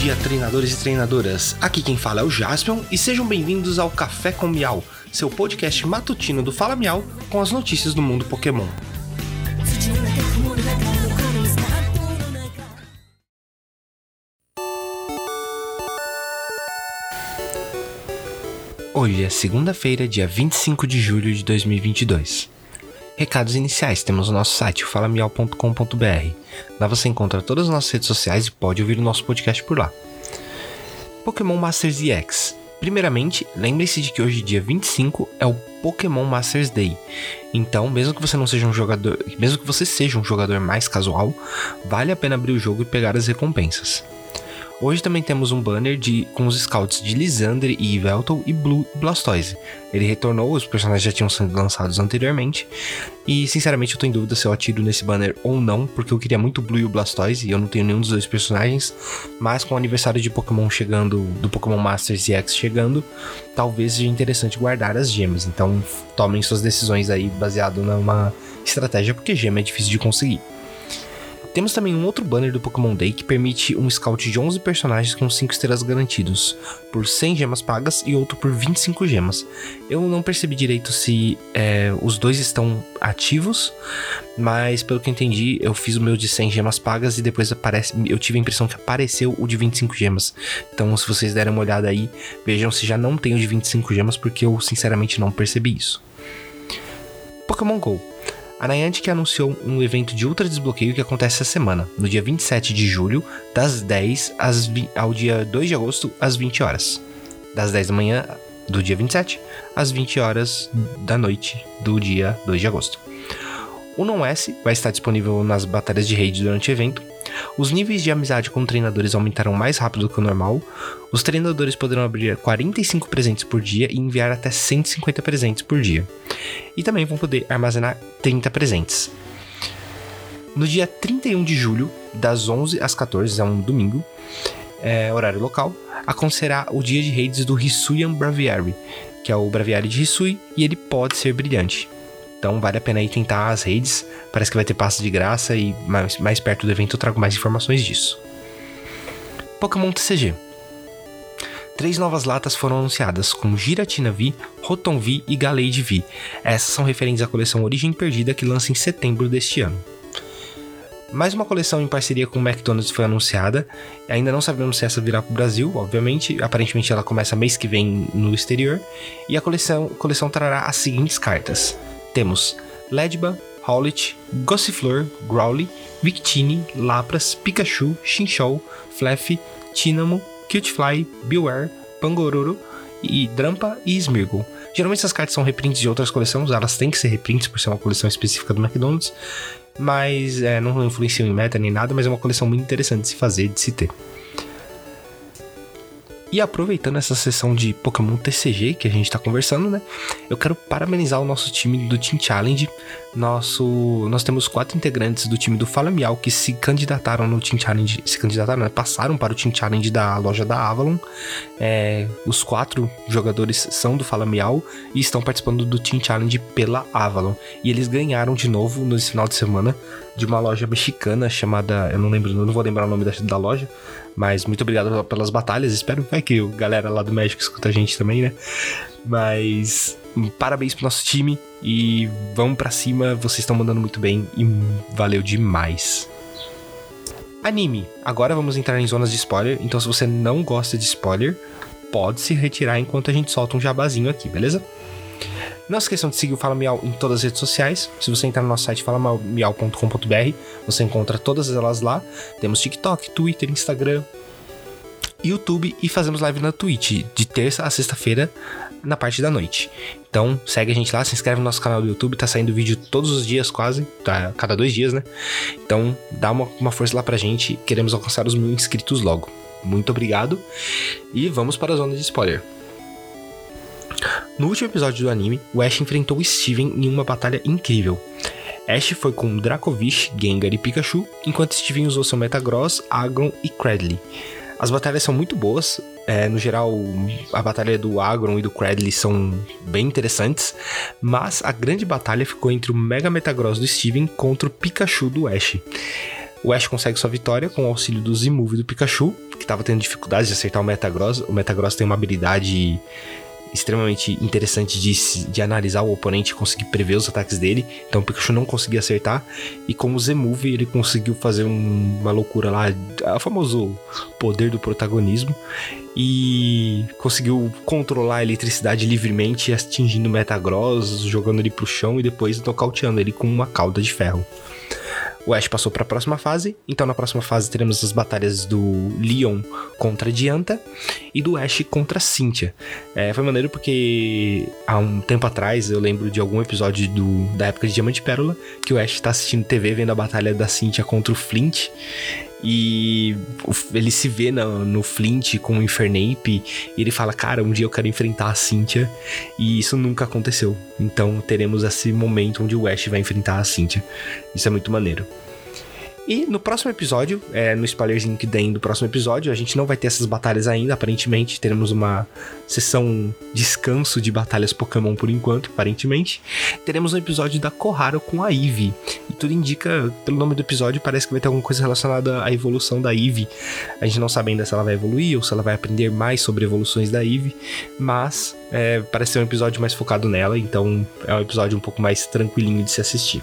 dia, treinadores e treinadoras. Aqui quem fala é o Jaspion e sejam bem-vindos ao Café com Miau, seu podcast matutino do Fala Miau com as notícias do mundo Pokémon. Hoje é segunda-feira, dia 25 de julho de 2022. Recados iniciais, temos o nosso site, falamial.com.br. Lá você encontra todas as nossas redes sociais e pode ouvir o nosso podcast por lá. Pokémon Masters EX. Primeiramente, lembre-se de que hoje, dia 25, é o Pokémon Masters Day. Então, mesmo que você não seja um jogador, mesmo que você seja um jogador mais casual, vale a pena abrir o jogo e pegar as recompensas. Hoje também temos um banner de, com os scouts de Lisander e Yveltal e Blue Blastoise. Ele retornou, os personagens já tinham sido lançados anteriormente. E sinceramente eu tô em dúvida se eu atiro nesse banner ou não, porque eu queria muito Blue e o Blastoise e eu não tenho nenhum dos dois personagens. Mas com o aniversário de Pokémon chegando, do Pokémon Masters EX chegando, talvez seja interessante guardar as gemas. Então tomem suas decisões aí baseado numa estratégia, porque gema é difícil de conseguir. Temos também um outro banner do Pokémon Day que permite um scout de 11 personagens com 5 estrelas garantidos, por 100 gemas pagas e outro por 25 gemas. Eu não percebi direito se é, os dois estão ativos, mas pelo que entendi, eu fiz o meu de 100 gemas pagas e depois aparece, eu tive a impressão que apareceu o de 25 gemas. Então, se vocês derem uma olhada aí, vejam se já não tem o de 25 gemas, porque eu sinceramente não percebi isso. Pokémon GO. A Niantic anunciou um evento de ultra desbloqueio que acontece essa semana, no dia 27 de julho, das 10 ao dia 2 de agosto, às 20 horas. Das 10 da manhã do dia 27 às 20 horas da noite do dia 2 de agosto. O Non-S vai estar disponível nas batalhas de raid durante o evento. Os níveis de amizade com treinadores aumentaram mais rápido do que o normal. Os treinadores poderão abrir 45 presentes por dia e enviar até 150 presentes por dia. E também vão poder armazenar 30 presentes. No dia 31 de julho, das 11 às 14, é um domingo, é, horário local, acontecerá o dia de raids do Hisuian Braviary, que é o Braviary de Hisui, e ele pode ser brilhante. Então vale a pena aí tentar as redes. Parece que vai ter passe de graça e mais, mais perto do evento eu trago mais informações disso. Pokémon TCG. Três novas latas foram anunciadas, com Giratina V, Rotom V e Gallade V. Essas são referentes à coleção Origem Perdida que lança em setembro deste ano. Mais uma coleção em parceria com o McDonald's foi anunciada. Ainda não sabemos se essa virá para o Brasil, obviamente. Aparentemente ela começa mês que vem no exterior. E a coleção, coleção trará as seguintes cartas: temos Ledba, Howlet, Gossifleur, Growly, Victini, Lapras, Pikachu, Chinchou, Fluffy, Tinamo, Cutefly, Beware, Pangororo e Drampa e Smirgle. Geralmente essas cartas são reprints de outras coleções, elas têm que ser reprints por ser uma coleção específica do McDonald's, mas é, não influenciam em meta nem nada, mas é uma coleção muito interessante de se fazer, de se ter. E aproveitando essa sessão de Pokémon TCG que a gente tá conversando, né? Eu quero parabenizar o nosso time do Team Challenge. Nosso, nós temos quatro integrantes do time do Fala Miau que se candidataram no Team Challenge, se candidataram, né? passaram para o Team Challenge da loja da Avalon. É, os quatro jogadores são do Fala Miau e estão participando do Team Challenge pela Avalon. E eles ganharam de novo nesse final de semana de uma loja mexicana chamada, eu não lembro, não vou lembrar o nome da, da loja, mas muito obrigado pelas batalhas. Espero vai que a galera lá do México escuta a gente também, né? Mas parabéns pro nosso time e vamos para cima. Vocês estão mandando muito bem e valeu demais. Anime. Agora vamos entrar em zonas de spoiler. Então, se você não gosta de spoiler, pode se retirar enquanto a gente solta um jabazinho aqui, beleza? Não se esqueçam de seguir o Fala Miau em todas as redes sociais. Se você entrar no nosso site falamiau.com.br, você encontra todas elas lá. Temos TikTok, Twitter, Instagram, YouTube e fazemos live na Twitch de terça a sexta-feira na parte da noite. Então segue a gente lá, se inscreve no nosso canal do YouTube, tá saindo vídeo todos os dias quase, tá? Cada dois dias, né? Então dá uma, uma força lá pra gente, queremos alcançar os mil inscritos logo. Muito obrigado e vamos para a zona de spoiler. No último episódio do anime, o Ash enfrentou Steven em uma batalha incrível. Ash foi com Dracovish, Gengar e Pikachu, enquanto Steven usou seu Metagross, Agron e Cradley. As batalhas são muito boas. É, no geral, a batalha do Agron e do Cradley são bem interessantes. Mas a grande batalha ficou entre o Mega Metagross do Steven contra o Pikachu do Ash. O Ash consegue sua vitória com o auxílio do Z-Move do Pikachu, que estava tendo dificuldades de acertar o Metagross. O Metagross tem uma habilidade extremamente interessante de, de analisar o oponente e conseguir prever os ataques dele. Então o Pikachu não conseguia acertar. E com o Z-Move ele conseguiu fazer um, uma loucura lá, o famoso poder do protagonismo. E conseguiu controlar a eletricidade livremente, atingindo o Metagross, jogando ele pro chão e depois nocauteando ele com uma cauda de ferro. O Ash passou para a próxima fase, então na próxima fase teremos as batalhas do Leon contra Dianta e do Ash contra Cynthia. É, foi maneiro porque há um tempo atrás eu lembro de algum episódio do, da época de Diamante Pérola que o Ash está assistindo TV vendo a batalha da Cynthia contra o Flint e ele se vê no, no Flint com o Infernape e ele fala, cara, um dia eu quero enfrentar a Cynthia e isso nunca aconteceu. Então teremos esse momento onde o Ash vai enfrentar a Cynthia. Isso é muito maneiro. E no próximo episódio, é, no spoilerzinho que tem do próximo episódio, a gente não vai ter essas batalhas ainda, aparentemente. Teremos uma sessão descanso de batalhas Pokémon por enquanto, aparentemente. Teremos um episódio da Koharu com a Eevee. E tudo indica, pelo nome do episódio, parece que vai ter alguma coisa relacionada à evolução da Eevee. A gente não sabe ainda se ela vai evoluir ou se ela vai aprender mais sobre evoluções da Eevee, mas é, parece ser um episódio mais focado nela, então é um episódio um pouco mais tranquilinho de se assistir.